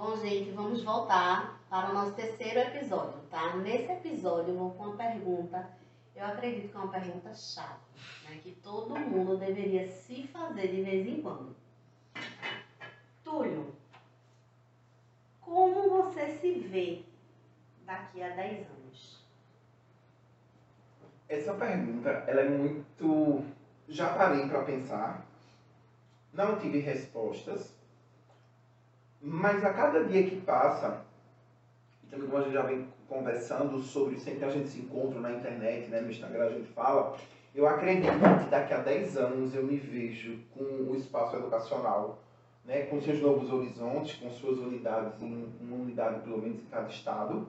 Bom, gente, vamos voltar para o nosso terceiro episódio, tá? Nesse episódio eu vou com uma pergunta, eu acredito que é uma pergunta chave, né? Que todo mundo deveria se fazer de vez em quando. Túlio, como você se vê daqui a 10 anos? Essa pergunta, ela é muito... Já parei para pensar, não tive respostas, mas a cada dia que passa, e também como a gente já vem conversando sobre, sempre a gente se encontra na internet, né, no Instagram a gente fala, eu acredito que daqui a 10 anos eu me vejo com o espaço educacional, né, com seus novos horizontes, com suas unidades, em uma unidade pelo menos em cada estado,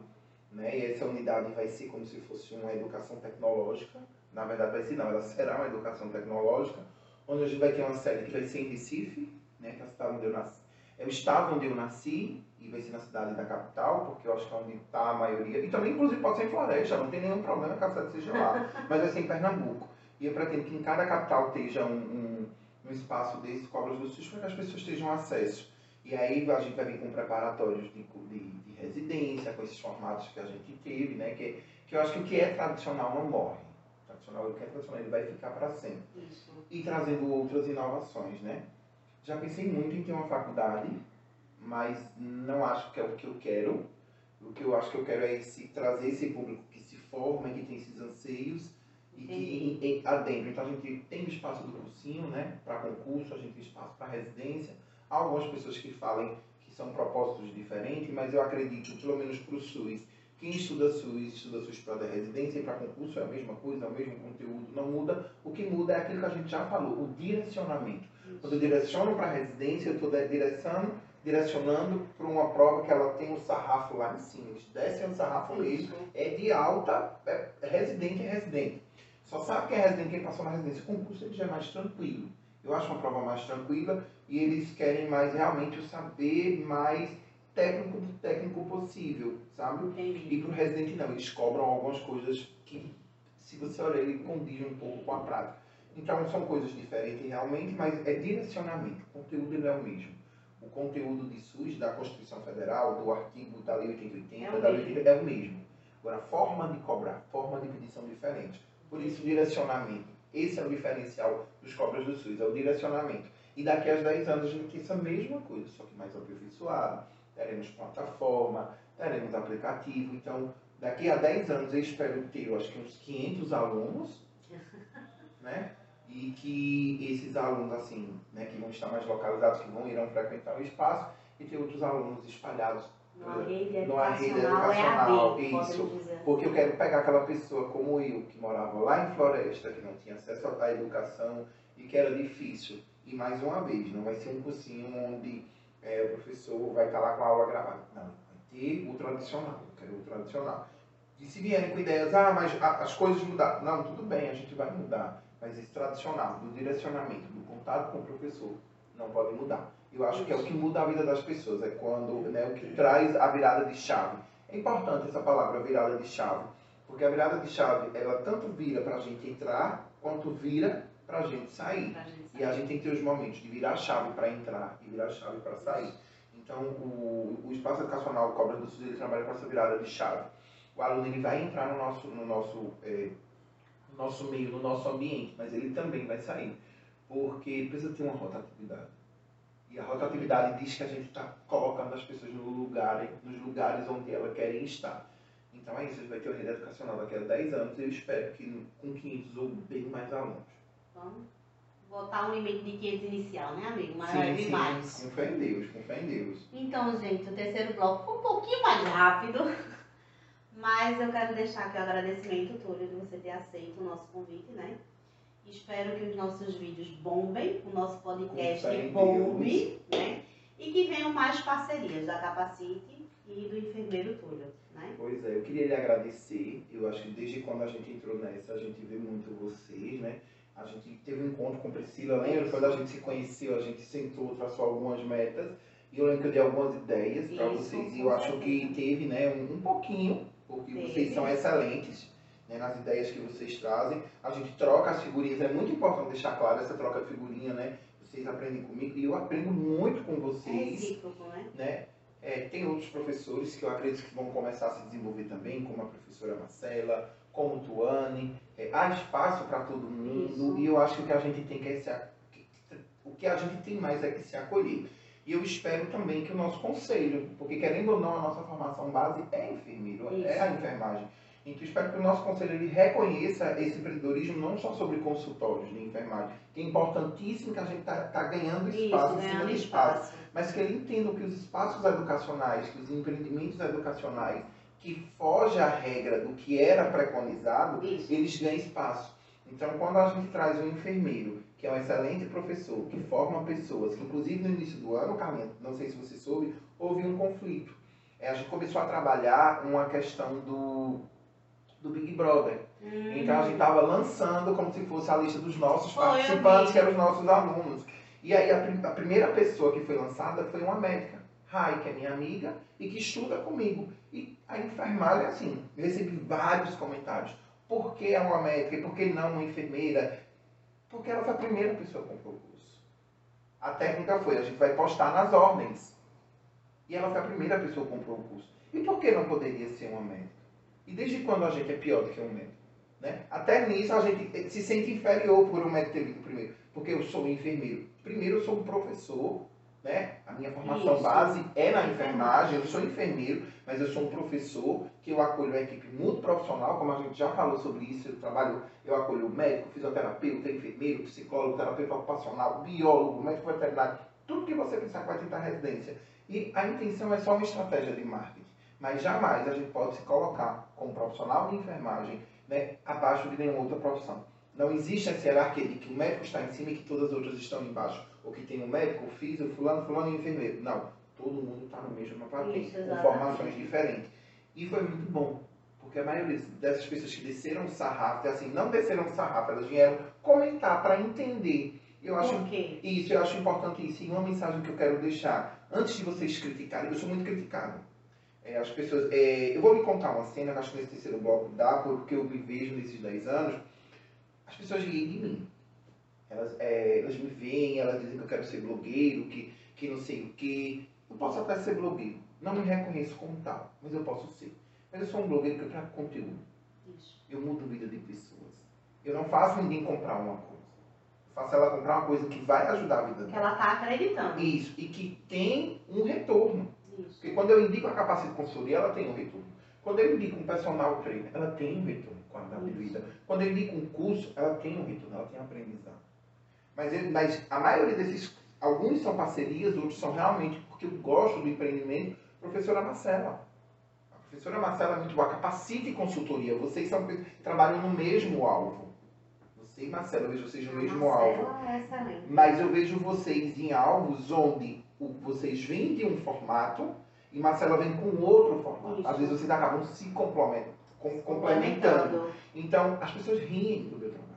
né, e essa unidade vai ser como se fosse uma educação tecnológica, na verdade vai ser não, ela será uma educação tecnológica, onde a gente vai ter uma sede que vai ser em Recife, né, que é a cidade onde eu nasci, é o estado onde eu nasci, e vai ser na cidade da capital, porque eu acho que é onde está a maioria. E também, inclusive, pode ser em Floresta, não tem nenhum problema que a cidade seja lá. Mas vai ser em Pernambuco. E eu pretendo que em cada capital esteja um, um, um espaço desses cobras do SUS para que as pessoas tenham acesso. E aí a gente vai vir com preparatórios de, de, de, residência, com esses formatos que a gente teve, né? Que, que eu acho que o que é tradicional não morre. O tradicional, o que é tradicional, ele vai ficar para sempre. Isso. E trazendo outras inovações, né? Já pensei muito em ter uma faculdade, mas não acho que é o que eu quero. O que eu acho que eu quero é esse, trazer esse público que se forma, que tem esses anseios e que em, adentro. Então a gente tem o espaço do cursinho, né, para concurso, a gente tem espaço para residência. Há algumas pessoas que falem que são propósitos diferentes, mas eu acredito, pelo menos para o SUS, quem estuda SUS, estuda SUS para residência e para concurso é a mesma coisa, é o mesmo conteúdo, não muda. O que muda é aquilo que a gente já falou, o direcionamento. Quando eu direciono para residência, eu estou direcionando, direcionando para uma prova que ela tem um sarrafo lá em cima. Eles descem o sarrafo mesmo. É de alta, é residente é residente. Só sabe quem é residente, quem passou na residência. O concurso ele já é mais tranquilo. Eu acho uma prova mais tranquila e eles querem mais realmente o saber mais técnico do técnico possível, sabe? Entendi. E para o residente não, eles cobram algumas coisas que, se você olhar, ele condiz um pouco com a prática. Então são coisas diferentes realmente, mas é direcionamento. O conteúdo ele é o mesmo. O conteúdo de SUS, da Constituição Federal, do artigo da Lei 8080, é da Lei 80, é o mesmo. Agora, a forma de cobrar, forma de pedir são diferentes. Por isso, direcionamento. Esse é o diferencial dos cobras do SUS, é o direcionamento. E daqui a 10 anos a gente tem essa mesma coisa, só que mais aperfeiçoado. Teremos plataforma, teremos aplicativo. Então, daqui a 10 anos eu espero ter, eu acho que uns 500 alunos, né? E que esses alunos, assim, né, que vão estar mais localizados, que vão irão frequentar o espaço, e ter outros alunos espalhados numa rede educacional, é isso. Porque eu quero pegar aquela pessoa como eu, que morava lá em Floresta, que não tinha acesso à educação e que era difícil. E mais uma vez, não vai ser um cursinho onde é, o professor vai estar lá com a aula gravada. Não, vai ter o tradicional. Eu quero o tradicional. E se vierem com ideias, ah, mas as coisas mudaram. Não, tudo bem, a gente vai mudar mas esse tradicional, do direcionamento, do contato com o professor, não pode mudar. Eu acho que é o que muda a vida das pessoas, é quando, né, o que traz a virada de chave. É importante essa palavra, virada de chave, porque a virada de chave, ela tanto vira para a gente entrar, quanto vira para a gente sair. E a gente tem que ter os momentos de virar a chave para entrar e virar a chave para sair. Então, o, o espaço educacional Cobra do Sul, ele trabalha com essa virada de chave. O aluno ele vai entrar no nosso, no nosso é, no nosso meio, no nosso ambiente, mas ele também vai sair, porque precisa ter uma rotatividade. E a rotatividade diz que a gente está colocando as pessoas no lugar, nos lugares onde elas querem estar. Então é isso, a gente vai ter uma rede educacional daqui a 10 anos e eu espero que com 500 ou bem mais alunos. Vamos botar um limite de 500 inicial, né, amigo? Mas sim, sim, mais. Com fé em Deus, com fé em Deus. Então, gente, o terceiro bloco foi um pouquinho mais rápido. Mas eu quero deixar aqui o agradecimento, Túlio, de você ter aceito o nosso convite, né? Espero que os nossos vídeos bombem, o nosso podcast bombe, né? E que venham mais parcerias da Capacite e do enfermeiro Túlio, né? Pois é, eu queria lhe agradecer. Eu acho que desde quando a gente entrou nessa, a gente vê muito vocês, né? A gente teve um encontro com Priscila, lembra? Quando a gente se conheceu, a gente sentou, traçou algumas metas. E eu lembro que eu dei algumas ideias para vocês. E eu acho que teve, né, um, um pouquinho porque Sim. vocês são excelentes né, nas ideias que vocês trazem. A gente troca as figurinhas, é muito importante deixar claro essa troca de figurinha, né? Vocês aprendem comigo e eu aprendo muito com vocês. É recíproco, né? né? É, tem outros professores que eu acredito que vão começar a se desenvolver também, como a professora Marcela, como Tuane. É, há espaço para todo mundo Isso. e eu acho que o que a gente tem que é se, o que a gente tem mais é que se acolher. E eu espero também que o nosso conselho, porque querendo ou não, a nossa formação base é enfermeiro, é Isso. a enfermagem. Então espero que o nosso conselho ele reconheça esse empreendedorismo não só sobre consultórios de enfermagem, que é importantíssimo que a gente está ganhando Isso, espaço em cima ganhando de espaço espaço. mas que ele entenda que os espaços educacionais, que os empreendimentos educacionais que foge à regra do que era preconizado, Isso. eles ganham espaço. Então, quando a gente traz um enfermeiro, que é um excelente professor, que forma pessoas, que inclusive no início do ano, Carlinhos, não sei se você soube, houve um conflito. É, a gente começou a trabalhar uma questão do, do Big Brother. Hum. Então a gente estava lançando como se fosse a lista dos nossos Foi, participantes, que eram os nossos alunos. E aí a, a primeira pessoa que foi lançada foi uma médica, Rai, que é minha amiga e que estuda comigo. E a enfermagem, assim, recebi vários comentários. Por que é uma médica e por que não uma enfermeira? Porque ela foi a primeira pessoa comprou o curso. A técnica foi, a gente vai postar nas ordens. E ela foi a primeira pessoa que comprou o curso. E por que não poderia ser uma médica? E desde quando a gente é pior do que um médico? Né? Até nisso a gente se sente inferior por um médico ter vindo primeiro. Porque eu sou enfermeiro. Primeiro eu sou um professor, né? A minha formação Isso. base é na enfermagem, eu sou enfermeiro, mas eu sou um professor que eu acolho uma equipe muito profissional, como a gente já falou sobre isso, eu trabalho, eu acolho médico, fisioterapeuta, enfermeiro, psicólogo, terapeuta ocupacional, biólogo, médico veterinário, tudo que você pensar que vai tentar residência. E a intenção é só uma estratégia de marketing. Mas jamais a gente pode se colocar como profissional de enfermagem né, abaixo de nenhuma outra profissão. Não existe essa hierarquia de que o médico está em cima e que todas as outras estão embaixo. Ou que tem o médico, o físico, fulano, fulano e enfermeiro. Não. Todo mundo está no mesmo patente, com formações diferentes. E foi muito bom. Porque a maioria dessas pessoas que desceram o sarrafo, assim, não desceram o sarrafo, elas vieram comentar para entender. Eu acho quê? isso, eu acho importante isso. E uma mensagem que eu quero deixar, antes de vocês criticarem, eu sou muito criticado. É, as pessoas, é, eu vou lhe contar uma cena, acho que nesse terceiro bloco dá, porque eu me vejo nesses 10 anos. As pessoas riem de mim. Elas, é, elas me veem, elas dizem que eu quero ser blogueiro, que, que não sei o quê. Eu posso até ser blogueiro. Não me reconheço como tal, mas eu posso ser. Mas eu sou um blogueiro que eu trago conteúdo. Isso. Eu mudo a vida de pessoas. Eu não faço ninguém comprar uma coisa. Eu faço ela comprar uma coisa que vai ajudar a vida dela. ela tá acreditando. Isso, e que tem um retorno. Isso. Porque quando eu indico a capacidade de consultoria, ela tem um retorno. Quando eu indico um personal trainer, ela tem um retorno, de Isso. vida. Quando eu indico um curso, ela tem um retorno, ela tem aprendizado. Mas, eu- mas a maioria desses, alguns são parcerias, outros são realmente porque eu gosto do empreendimento. Professora Marcela. A professora Marcela é muito boa. Capacite e consultoria. Vocês são, trabalham no mesmo alvo. Você e Marcela, eu vejo vocês no mesmo Marcela alvo. é excelente. Mas eu vejo vocês em alvos onde vocês vêm de um formato e Marcela vem com outro formato. Isso. Às vezes vocês acabam se complemen- com- complementando. Então, as pessoas riem do meu trabalho.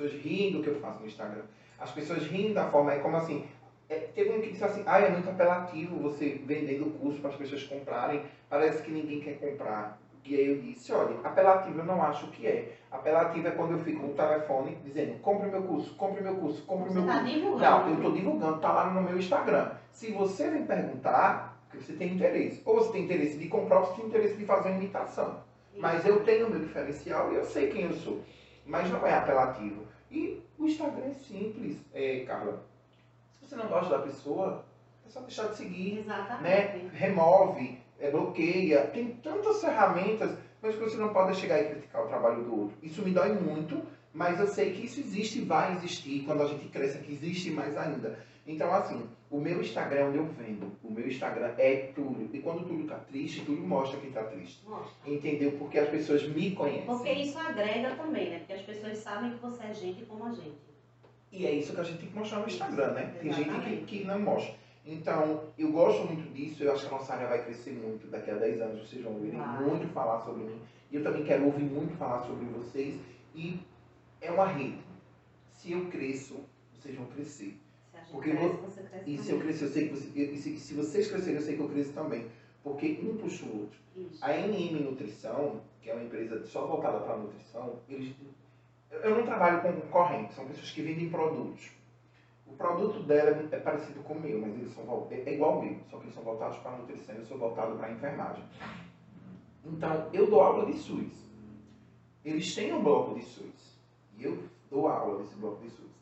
As pessoas riem do que eu faço no Instagram. As pessoas riem da forma, é como assim, é, teve um que disse assim, ah, é muito apelativo você vendendo o curso para as pessoas comprarem, parece que ninguém quer comprar. E aí eu disse, olha, apelativo eu não acho que é. Apelativo é quando eu fico no telefone dizendo, compre o meu curso, compre o meu curso, compre o Você meu tá curso. divulgando. Não, eu estou divulgando, está lá no meu Instagram. Se você vem perguntar, porque você tem interesse. Ou você tem interesse de comprar, ou você tem interesse de fazer uma imitação. Mas eu tenho o meu diferencial e eu sei quem eu sou. Mas não é apelativo. E o Instagram é simples, é, Carla. Se você não gosta da pessoa, é só deixar de seguir, né? Exatamente. Remove, é, bloqueia. Tem tantas ferramentas, mas que você não pode chegar e criticar o trabalho do outro. Isso me dói muito, mas eu sei que isso existe e vai existir. Quando a gente cresce aqui, existe mais ainda. Então, assim, o meu Instagram é onde eu vendo. O meu Instagram é Túlio. E quando Túlio tá triste, Túlio mostra quem tá triste. Mostra. Entendeu? Porque as pessoas me conhecem. Porque isso agrega também, né? Porque as pessoas sabem que você é gente como a gente. E é isso que a gente tem que mostrar no Instagram, né? Tem gente que, Exatamente. que não mostra. Então, eu gosto muito disso, eu acho que a nossa área vai crescer muito. Daqui a 10 anos vocês vão ouvirem Vai. muito falar sobre mim. E eu também quero ouvir muito falar sobre vocês. E é uma rede. Se eu cresço, vocês vão crescer. Porque cresce, vo- você cresce E se eu crescer, eu sei que você, e se, se vocês crescerem, eu sei que eu cresço também. Porque um puxa o outro. Isso. A NM Nutrição, que é uma empresa só voltada para nutrição, eles, eu não trabalho com concorrente, são pessoas que vendem produtos. O produto dela é parecido com o meu, mas eles são é, é igual ao meu, só que eles são voltados para a nutrição e eu sou voltado para a enfermagem. Então, eu dou aula de SUS. Eles têm um bloco de SUS. E eu dou aula desse bloco de SUS.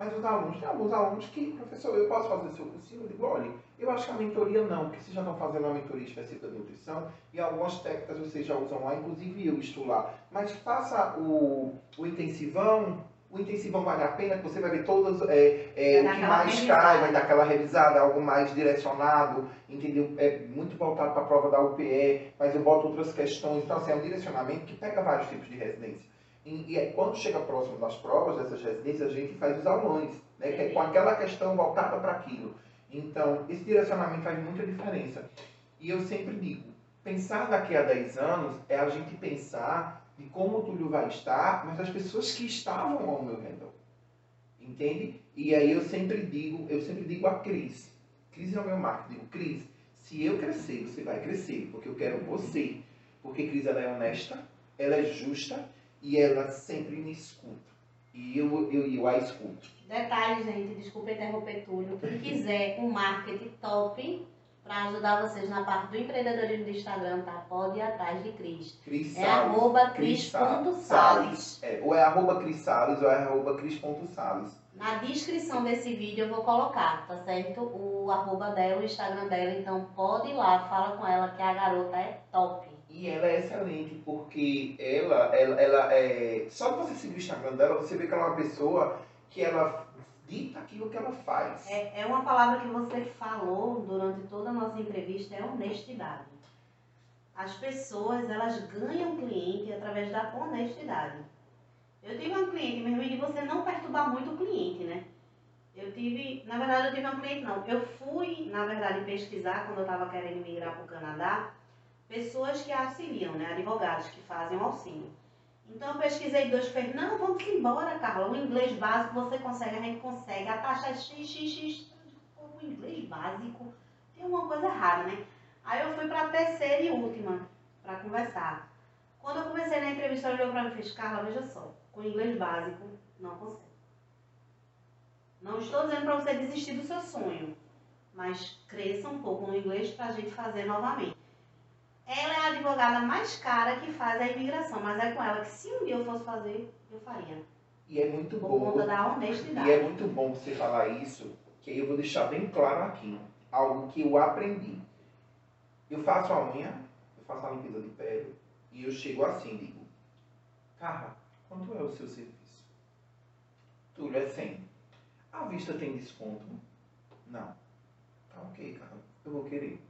Mas os alunos, tem alguns alunos que, professor, eu posso fazer seu cursinho? Eu digo, olha, eu acho que a mentoria não, porque vocês já estão fazendo uma mentoria específica de nutrição e algumas técnicas vocês já usam lá, inclusive eu estou lá. Mas faça o, o intensivão, o intensivão vale a pena, que você vai ver todas, é, é, o que mais revisada. cai, vai dar aquela revisada, algo mais direcionado, entendeu? É muito voltado para a prova da UPE, mas eu boto outras questões. Então, assim, é um direcionamento que pega vários tipos de residência. E, e quando chega próximo das provas dessas residências, a gente faz os aulões, né, que é com aquela questão voltada para aquilo. Então, esse direcionamento faz muita diferença. E eu sempre digo, pensar daqui a 10 anos é a gente pensar de como o Túlio vai estar, mas as pessoas que estavam ao meu redor. Entende? E aí eu sempre digo, eu sempre digo a Cris, Cris é o meu marketing, Cris, se eu crescer, você vai crescer, porque eu quero você. Porque Cris ela é honesta, ela é justa e ela sempre me escuta. E eu, eu, eu a escuto. Detalhe, gente, desculpa interromper Túlio. Quem quiser um marketing top para ajudar vocês na parte do empreendedorismo do Instagram, tá? Pode ir atrás de Cris. Cris é arroba cris.sales. É, ou é arroba Cris Salles ou é arroba cris.sales. Na descrição desse vídeo eu vou colocar, tá certo? O arroba dela, o Instagram dela. Então pode ir lá, fala com ela que a garota é top. E ela é excelente, porque ela, ela, ela é. Só de você seguir o Instagram dela, você vê que ela é uma pessoa que ela dita aquilo que ela faz. É, é uma palavra que você falou durante toda a nossa entrevista, é honestidade. As pessoas, elas ganham cliente através da honestidade. Eu tive uma cliente, meu irmão, de você não perturbar muito o cliente, né? Eu tive, na verdade, eu tive uma cliente, não. Eu fui, na verdade, pesquisar quando eu estava querendo migrar para o Canadá pessoas que auxiliam, né? Advogados que fazem o auxílio. Então eu pesquisei dois, falei, não, vamos embora, Carla. O inglês básico você consegue, a gente consegue. A taxa é XXX. O inglês básico tem uma coisa errada, né? Aí eu fui para a terceira e última para conversar. Quando eu comecei na entrevista, ela olhou para mim e fez, Carla, veja só, com inglês básico não consegue. Não estou dizendo para você desistir do seu sonho, mas cresça um pouco no inglês para a gente fazer novamente. Ela é a advogada mais cara que faz a imigração, mas é com ela que se um dia eu fosse fazer, eu faria. E é muito Por bom. Por conta da honestidade. E é muito bom você falar isso, que eu vou deixar bem claro aqui. Algo que eu aprendi. Eu faço a unha, eu faço a limpeza de pele, e eu chego assim, digo, Carla, quanto é o seu serviço? Túlio é 100. A vista tem desconto? Não. Tá ok, Carla, eu vou querer.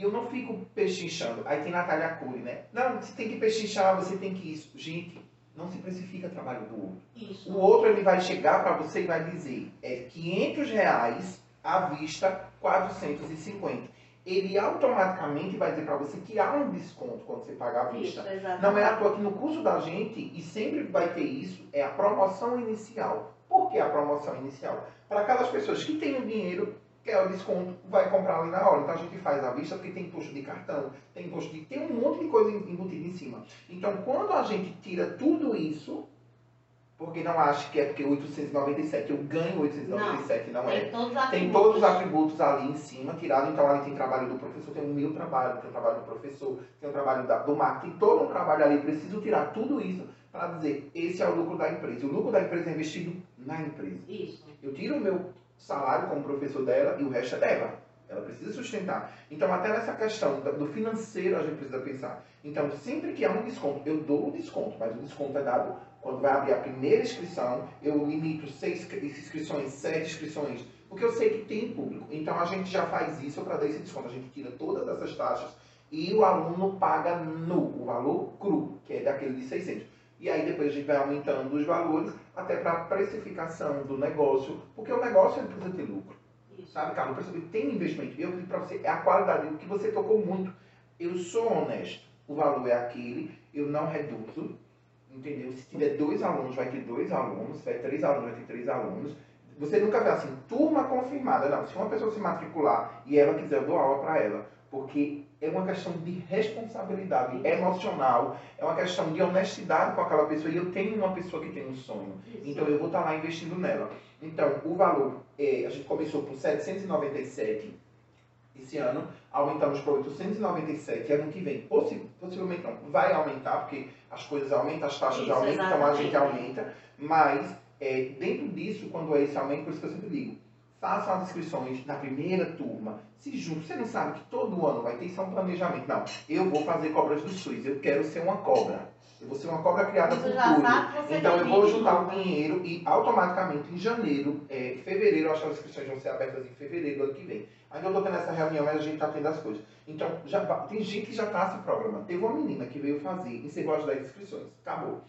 E eu não fico pechinchando. Aí tem Natália Cury, né? Não, você tem que pechinchar, você tem que isso. Gente, não se precifica trabalho do outro. Isso. O outro ele vai chegar para você e vai dizer, é 500 reais à vista, 450. Ele automaticamente vai dizer para você que há um desconto quando você paga à vista. Isso, não é à toa que no curso da gente, e sempre vai ter isso, é a promoção inicial. Por que a promoção inicial? Para aquelas pessoas que têm o dinheiro quer o desconto, vai comprar ali na hora. Então a gente faz à vista porque tem imposto de cartão, tem imposto de. tem um monte de coisa embutida em cima. Então quando a gente tira tudo isso, porque não acho que é porque 897 eu ganho 897, não, não é. Tem todos, tem todos os atributos ali em cima, tirado. Então ali tem trabalho do professor, tem o meu trabalho, tem o trabalho do professor, tem o trabalho da, do marketing, tem todo um trabalho ali. Preciso tirar tudo isso para dizer, esse é o lucro da empresa. O lucro da empresa é investido na empresa. Isso. Eu tiro o meu salário como professor dela e o resto é dela. Ela precisa sustentar. Então, até nessa questão do financeiro, a gente precisa pensar. Então, sempre que há um desconto, eu dou o desconto, mas o desconto é dado quando vai abrir a primeira inscrição. Eu limito seis inscrições, sete inscrições, porque eu sei que tem público. Então, a gente já faz isso para dar esse desconto. A gente tira todas essas taxas e o aluno paga no, o valor cru, que é daquele de 600. E aí depois a gente vai aumentando os valores até para a precificação do negócio, porque o negócio precisa ter lucro. Isso. Sabe, Carlos? Tem investimento. Eu digo para você, é a qualidade, o que você tocou muito. Eu sou honesto. O valor é aquele, eu não reduzo, entendeu? Se tiver dois alunos, vai ter dois alunos, se tiver três alunos, vai ter três alunos. Você nunca vê assim, turma confirmada. Não, se uma pessoa se matricular e ela quiser, eu dou aula para ela. Porque é uma questão de responsabilidade emocional, é uma questão de honestidade com aquela pessoa. E eu tenho uma pessoa que tem um sonho, então eu vou estar lá investindo nela. Então, o valor, é, a gente começou com 797 esse ano, aumentamos para 897, ano que vem, possi possivelmente não, vai aumentar, porque as coisas aumentam, as taxas Isso, aumentam, então a gente exatamente. aumenta, mas é, dentro disso, quando é esse aumento, por isso que eu sempre digo, façam as inscrições na primeira turma, se junte, você não sabe que todo ano vai ter isso é um planejamento, não, eu vou fazer cobras do SUS, eu quero ser uma cobra, eu vou ser uma cobra criada por você Então eu vou juntar o ir. dinheiro e automaticamente em janeiro, é, fevereiro, acho que as inscrições vão ser abertas em fevereiro do ano que vem. Ainda eu estou tendo essa reunião, mas a gente está tendo as coisas. Então, já, tem gente que já está se programando. Teve uma menina que veio fazer, encerrou as 10 inscrições, acabou.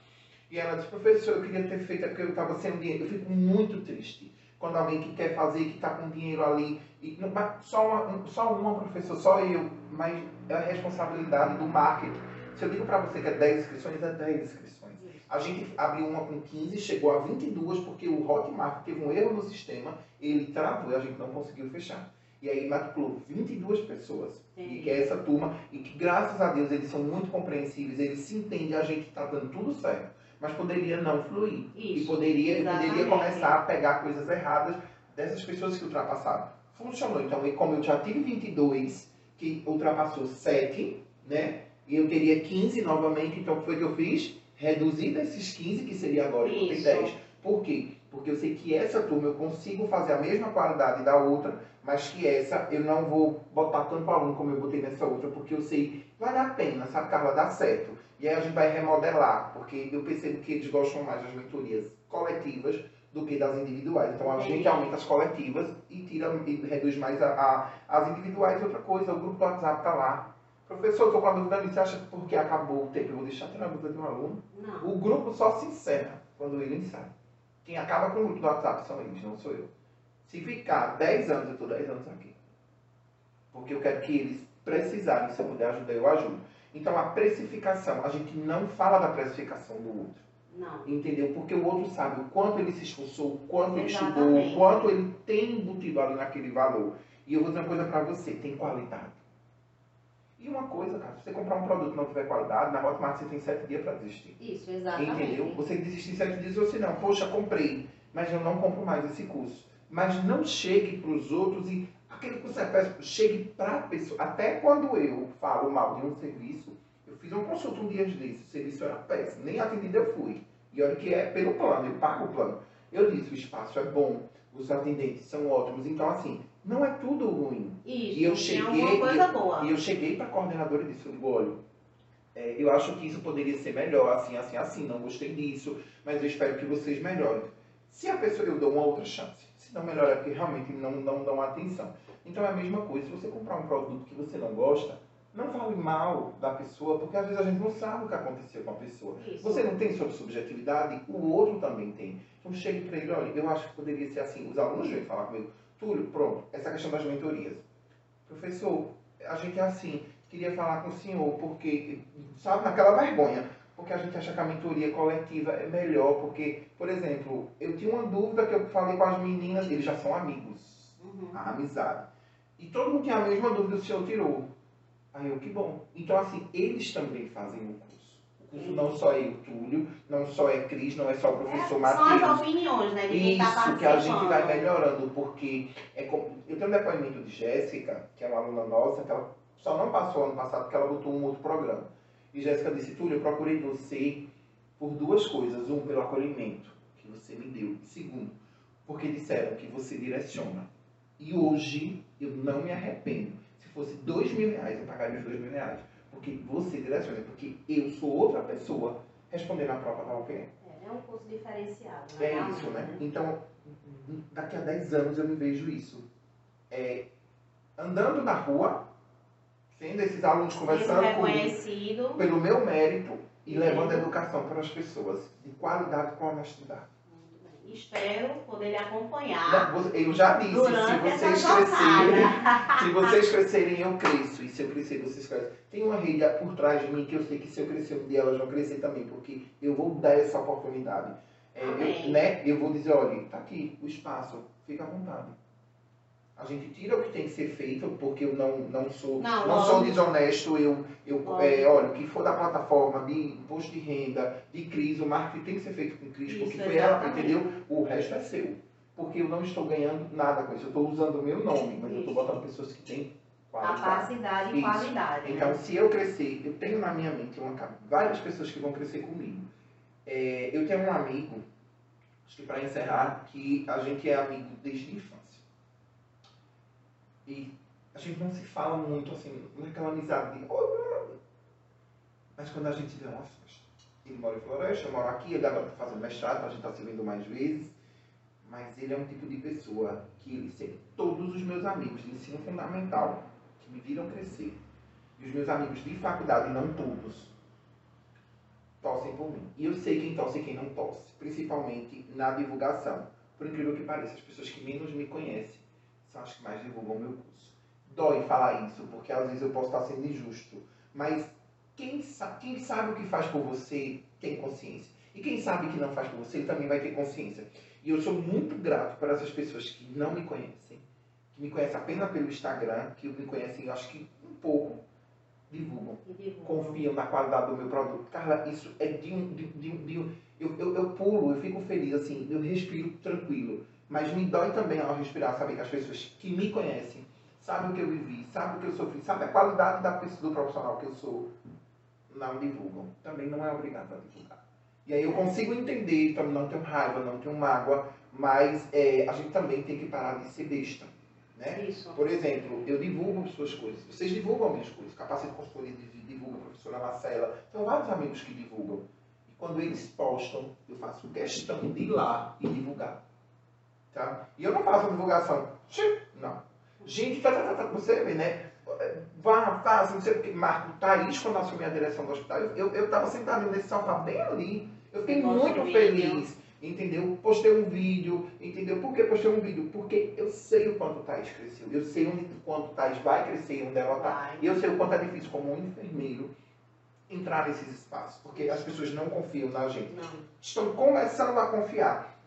E ela disse, professor, eu queria ter feito, é porque eu estava sem dinheiro. Eu fico muito triste quando alguém que quer fazer, que está com dinheiro ali, e, só, uma, um- só uma professora, só eu, mas é a responsabilidade do marketing. Se eu digo para você que é 10 inscrições, é 10 inscrições. A gente abriu uma com 15, chegou a 22, porque o Hotmart teve um erro no sistema, ele travou e a gente não conseguiu fechar. E aí matriculou 22 pessoas. E que é essa turma, e que graças a Deus eles são muito compreensíveis, eles se entendem, a gente está dando tudo certo. Mas poderia não fluir. E Isso. poderia, e poderia exatamente. começar a pegar coisas erradas dessas pessoas que ultrapassaram. Funcionou. Então, e como eu já tive 22, que ultrapassou 7, né? E eu teria 15 novamente, então o que foi que eu fiz? Reduzir desses 15, que seria agora, eu Isso. 10. Por quê? Porque eu sei que essa turma eu consigo fazer a mesma qualidade da outra, mas que essa eu não vou botar tanto aluno como eu botei nessa outra, porque eu sei que vale a pena, sabe, Carla? Dá certo. E aí a gente vai remodelar, porque eu percebo que eles gostam mais das mentorias coletivas do que das individuais. Então a gente aumenta as coletivas e tira e reduz mais a, a- as individuais. Outra coisa, o grupo do WhatsApp está lá. Professor, estou com a dúvida ali, você acha que porque acabou o tempo eu vou deixar tirar a dúvida de um aluno? Não. O grupo só se encerra quando ele sai. Quem acaba com o grupo do WhatsApp são eles, não sou eu. Se ficar 10 anos, eu estou 10 anos aqui. Porque eu quero que eles precisarem, se eu puder ajudar, eu ajudo. Então a precificação, a gente não fala da precificação do outro. Não. Entendeu? Porque o outro sabe o quanto ele se esforçou, o quanto ele estudou, Exatamente. o quanto ele tem embutido ali naquele valor. E eu vou dizer uma coisa pra você, tem qualidade. E uma coisa, cara, se você comprar um produto e não tiver qualidade, na Hotmart você tem 7 dias pra desistir. Isso, exatamente. Entendeu? Você desiste em 7 dias se não, poxa, comprei, mas eu não compro mais esse curso. Mas não chegue pros outros e aquele curso é péssimo, chegue pra pessoa. Até quando eu falo mal de um serviço, eu fiz uma consulta um dia desse, o serviço era péssimo, nem atendido eu fui. E olha que é pelo plano, eu pago o plano. Eu disse, o espaço é bom, os atendentes são ótimos, então assim, não é tudo ruim. Isso. E eu cheguei- coisa e boa. E eu cheguei para a coordenadora e disse, eu digo, olha, é, eu acho que isso poderia ser melhor, assim, assim, assim, não gostei disso, mas eu espero que vocês melhorem. Se a pessoa, eu dou uma outra chance. Se não melhora, é porque realmente não, não dão atenção. Então é a mesma coisa, se você comprar um produto que você não gosta, não fale mal da pessoa, porque às vezes a gente não sabe o que aconteceu com a pessoa. Isso. Você não tem sua subjetividade, o outro também tem. Então chegue para ele, olha, eu acho que poderia ser assim. Os alunos vêm falar comigo, Túlio, pronto, essa questão das mentorias. Professor, a gente é assim, queria falar com o senhor, porque, sabe, naquela vergonha, porque a gente acha que a mentoria coletiva é melhor, porque, por exemplo, eu tinha uma dúvida que eu falei com as meninas, eles já são amigos, Uhum. a amizade. E todo mundo tinha a mesma dúvida, o senhor tirou. Aí eu, que bom. Então, assim, eles também fazem o curso. O curso não só é eu, Túlio, não só é Cris, não é só o professor É, Matheus. São as opiniões, né? De quem tá Isso que a gente vai melhorando, porque é como- eu tenho um depoimento de Jéssica, que é uma aluna nossa, que ela só não passou ano passado porque ela botou um outro programa. E Jéssica disse, Túlio, eu procurei você por duas coisas. Um, pelo acolhimento que você me deu. Segundo, porque disseram que você direciona. E hoje eu não me arrependo. Se fosse dois mil reais, eu pagaria os dois mil reais. Porque você direciona, porque eu sou outra pessoa respondendo a prova da UPM. É, é um curso diferenciado, né? É isso, né? Então, daqui a 10 anos eu me vejo isso. É, andando na rua, sendo esses alunos conversando comigo, pelo meu mérito e Uhum. levando a educação para as pessoas, de qualidade com honestidade. Espero poder lhe acompanhar Eu já disse, se vocês crescerem, se vocês crescerem, eu cresço. E se eu crescer, vocês crescem. Tem uma rede por trás de mim que eu sei que se eu crescer um dia, elas vão crescer também, porque eu vou dar essa oportunidade. É, eu, né, eu vou dizer, olha, tá aqui o espaço, fica à vontade. A gente tira o que tem que ser feito, porque eu não, não sou Não, não sou desonesto, eu, eu é, olha, o que for da plataforma, de imposto de renda, de crise, o marketing tem que ser feito com crise, porque Isso, foi ela, entendeu? O resto é seu. porque eu não estou ganhando nada com isso. Eu estou usando o meu nome, mas eu estou Isso. botando pessoas que têm qualidade. Capacidade e Isso. qualidade. Então, né? se eu crescer, eu tenho na minha mente uma, várias pessoas que vão crescer comigo. É, eu tenho um amigo, acho que para encerrar, que a gente é amigo desde infância. E a gente não se fala muito assim, naquela amizade de. Mas quando a gente vê festa. Ele mora em Floresta, eu moro aqui, ele agora está fazendo mestrado, então a gente está se vendo mais vezes. Mas ele é um tipo de pessoa que ele sempre, todos os meus amigos de ensino fundamental, que me viram crescer, e os meus amigos de faculdade, não todos, torcem por mim. E eu sei quem torce e quem não torce, principalmente na divulgação. Por incrível que pareça, as pessoas que menos me conhecem são as que mais divulgam o meu curso. Dói falar isso, porque às vezes eu posso estar sendo injusto, mas quem, sa quem sabe o que faz por você tem consciência. E quem sabe que não faz por você também vai ter consciência. E eu sou muito grato por essas pessoas que não me conhecem, que me conhecem apenas pelo Instagram, que me conhecem, eu acho que um pouco, divulgam E divulga. confiam na qualidade do meu produto. Carla, isso é de um. De, de, de eu, eu, eu pulo, eu fico feliz, assim, eu respiro tranquilo. Mas me dói também ao respirar, saber que as pessoas que me conhecem sabem o que eu vivi, sabem o que eu sofri, sabem a qualidade da pessoa, do profissional que eu sou, não divulgam. Também não é obrigado a divulgar. E aí eu consigo entender, então não tenho raiva, não tenho mágoa, mas é, a gente também tem que parar de ser besta. Né? Isso. Por exemplo, eu divulgo suas coisas. Vocês divulgam minhas coisas. Capacete Consultoria div- divulga, a professora Marcela. Tenho vários amigos que divulgam. E quando eles postam, eu faço questão de ir lá e divulgar. Tá? E eu não faço divulgação. Não. Gente, tá, tá, tá, tá, você vê, né? Vá, faça, não sei o que. Marco Thaís, quando assumi a direção do hospital, eu, eu tava sentado nesse sofá bem ali. Eu fiquei Postou muito vídeo. feliz. Entendeu? Postei um vídeo, entendeu? Por que postei um vídeo? Porque eu sei o quanto o Thaís cresceu. Eu sei onde, o quanto o Thaís vai crescer e onde ela tá. Vai. E eu sei o quanto é difícil como um enfermeiro entrar nesses espaços. Porque as pessoas não confiam na gente. Não. Estão começando a confiar.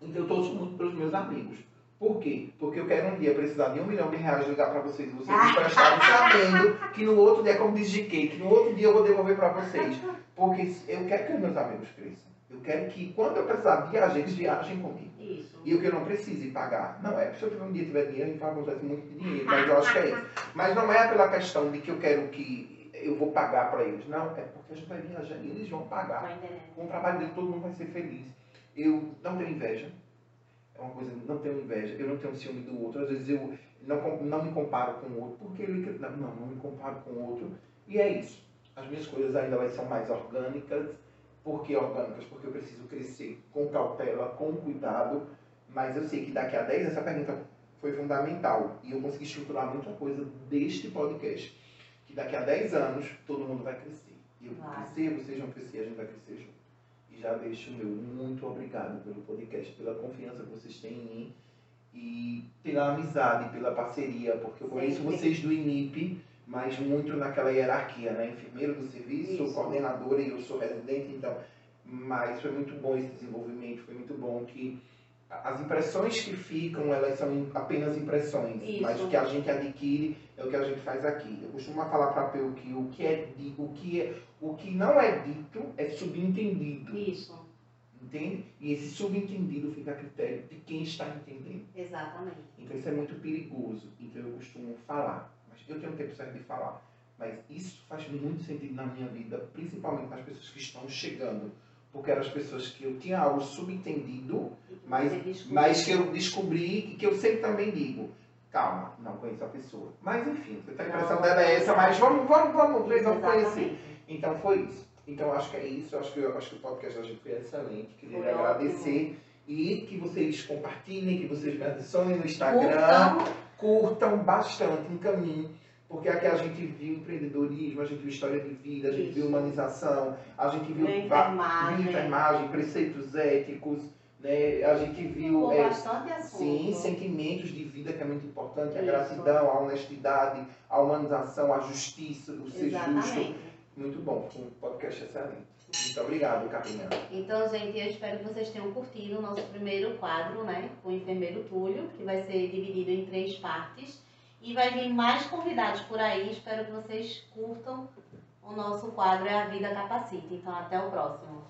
Então eu torço muito pelos meus amigos. Por quê? Porque eu quero um dia precisar de um milhão de reais ligar para vocês e vocês me emprestarem sabendo que no outro dia, como diz GK, que no outro dia eu vou devolver para vocês. Porque eu quero que os meus amigos cresçam. Eu quero que quando eu precisar viajar, eles viajem comigo. Isso. E o que eu não precise pagar. Não é, se eu um dia tiver dinheiro, a gente fala acontece muito de dinheiro, mas eu acho que é isso. Mas não é pela questão de que eu quero que eu vou pagar para eles. Não, é porque a gente vai viajar e eles vão pagar. Com o trabalho dele, todo mundo vai ser feliz. Eu não tenho inveja. É uma coisa, não tenho inveja. Eu não tenho ciúme do outro. Às vezes eu não, não me comparo com o outro, porque ele. Não, não, não me comparo com o outro. E é isso. As minhas coisas ainda elas são mais orgânicas. Por que orgânicas? Porque eu preciso crescer com cautela, com cuidado. Mas eu sei que daqui a 10, essa pergunta foi fundamental. E eu consegui estruturar muita coisa deste podcast. Que daqui a 10 anos, todo mundo vai crescer. E eu vou Vai. crescer, vocês vão crescer, a gente vai crescer junto. Já deixo o meu muito obrigado pelo podcast, pela confiança que vocês têm em mim e pela amizade, pela parceria, porque eu conheço vocês do INIP, mas muito naquela hierarquia, né? Enfermeiro do serviço, sou Isso. coordenadora e eu sou residente, então. Mas foi muito bom esse desenvolvimento, foi muito bom que as impressões que ficam, elas são apenas impressões, Isso. mas o que a gente adquire é o que a gente faz aqui. Eu costumo falar para Peu que o que é o que é o que não é dito é subentendido, Isso. entende? E esse subentendido fica a critério de quem está entendendo. Exatamente. Então isso é muito perigoso. Então eu costumo falar, mas eu tenho tempo certo de falar. Mas isso faz muito sentido na minha vida, principalmente nas pessoas que estão chegando. Porque eram as pessoas que eu tinha algo subentendido, Mas- mas que eu descobri e que eu sempre também digo. Calma, não conheço a pessoa. Mas enfim, a impressão dela é essa, mas vamos, vamos, vamos Isso, vamos conhecer. Então foi isso. Então acho que é isso. Acho que, acho que o podcast gente foi excelente. Queria Foi agradecer. E que vocês compartilhem, que vocês me adicionem no Instagram Curtam. curtam bastante, encaminhem, porque aqui a gente viu empreendedorismo, a gente viu história de vida, a gente Isso. viu humanização, a gente viu, enfermagem. enfermagem, preceitos éticos, né? a gente viu é, bastante assunto. sim, sentimentos de vida que é muito importante, a Isso. gratidão, a honestidade, a humanização, a justiça, o ser justo. Exatamente. Muito bom, um podcast excelente. Muito obrigado, Capinha. Então, gente, eu espero que vocês tenham curtido o nosso primeiro quadro, né? Com o enfermeiro Túlio, que vai ser dividido em três partes. E vai vir mais convidados por aí. Espero que vocês curtam o nosso quadro É a Vida Capacita. Então, até o próximo.